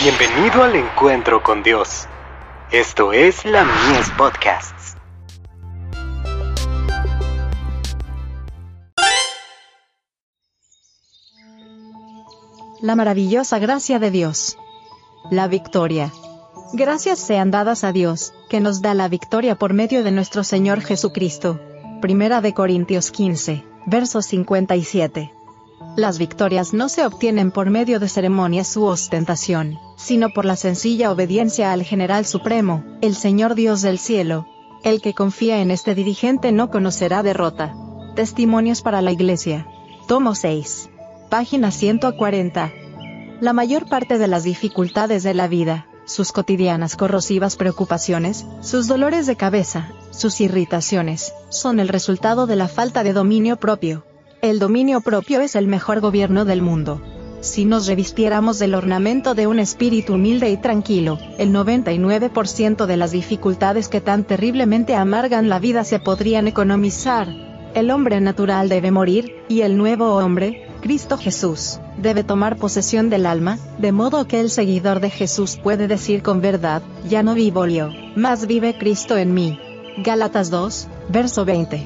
Bienvenido al encuentro con Dios. Esto es la Mies Podcasts. La maravillosa gracia de Dios. La victoria. Gracias sean dadas a Dios, que nos da la victoria por medio de nuestro Señor Jesucristo. Primera de Corintios 15, verso 57. Las victorias no se obtienen por medio de ceremonias u ostentación, sino por la sencilla obediencia al General Supremo, el Señor Dios del cielo. El que confía en este dirigente no conocerá derrota. Testimonios para la Iglesia. Tomo 6. Página 140. La mayor parte de las dificultades de la vida, sus cotidianas corrosivas preocupaciones, sus dolores de cabeza, sus irritaciones, son el resultado de la falta de dominio propio. El dominio propio es el mejor gobierno del mundo. Si nos revistiéramos del ornamento de un espíritu humilde y tranquilo, el 99% de las dificultades que tan terriblemente amargan la vida se podrían economizar. El hombre natural debe morir, y el nuevo hombre, Cristo Jesús, debe tomar posesión del alma, de modo que el seguidor de Jesús puede decir con verdad, ya no vivo yo, más vive Cristo en mí. Gálatas 2, verso 20.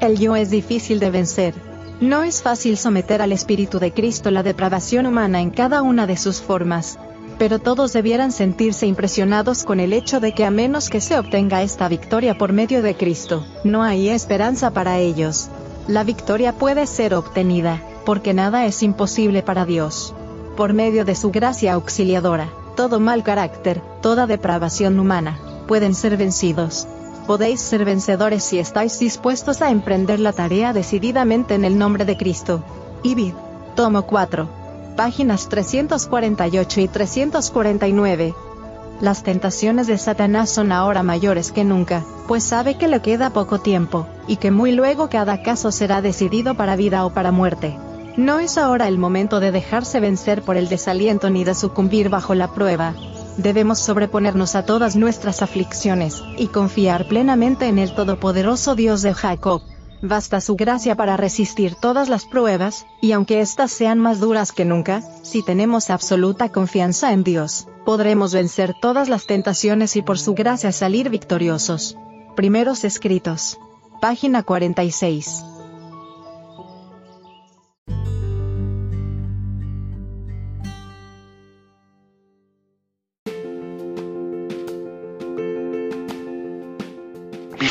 El yo es difícil de vencer, no es fácil someter al Espíritu de Cristo la depravación humana en cada una de sus formas, pero todos debieran sentirse impresionados con el hecho de que a menos que se obtenga esta victoria por medio de Cristo, no hay esperanza para ellos. La victoria puede ser obtenida, porque nada es imposible para Dios. Por medio de su gracia auxiliadora, todo mal carácter, toda depravación humana, pueden ser vencidos podéis ser vencedores si estáis dispuestos a emprender la tarea decididamente en el nombre de Cristo. Ibid. Tomo 4. Páginas 348 y 349. Las tentaciones de Satanás son ahora mayores que nunca, pues sabe que le queda poco tiempo, y que muy luego cada caso será decidido para vida o para muerte. No es ahora el momento de dejarse vencer por el desaliento ni de sucumbir bajo la prueba, debemos sobreponernos a todas nuestras aflicciones, y confiar plenamente en el Todopoderoso Dios de Jacob. Basta su gracia para resistir todas las pruebas, y aunque éstas sean más duras que nunca, si tenemos absoluta confianza en Dios, podremos vencer todas las tentaciones y por su gracia salir victoriosos. Primeros escritos. Página 46.